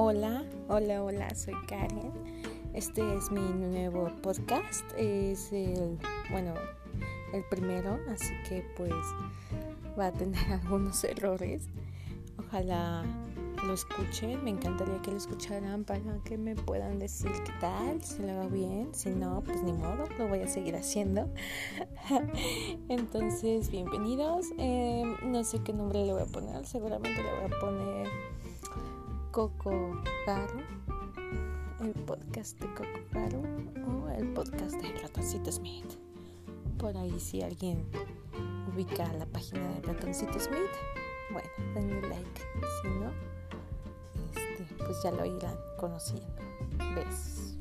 Hola, hola, hola, soy Karen. Este es mi nuevo podcast. Es el, bueno, el primero, así que pues va a tener algunos errores. Ojalá lo escuchen. Me encantaría que lo escucharan para que me puedan decir qué tal, si lo hago bien. Si no, pues ni modo, lo voy a seguir haciendo. Entonces, bienvenidos. Eh, no sé qué nombre le voy a poner. Seguramente le voy a poner Coco Garo, el podcast de Coco Garo o el podcast de Ratoncito Smith. Por ahí si alguien ubica la página de Ratoncito Smith, bueno, denle like. Si no, este, pues ya lo irán conociendo. Besos.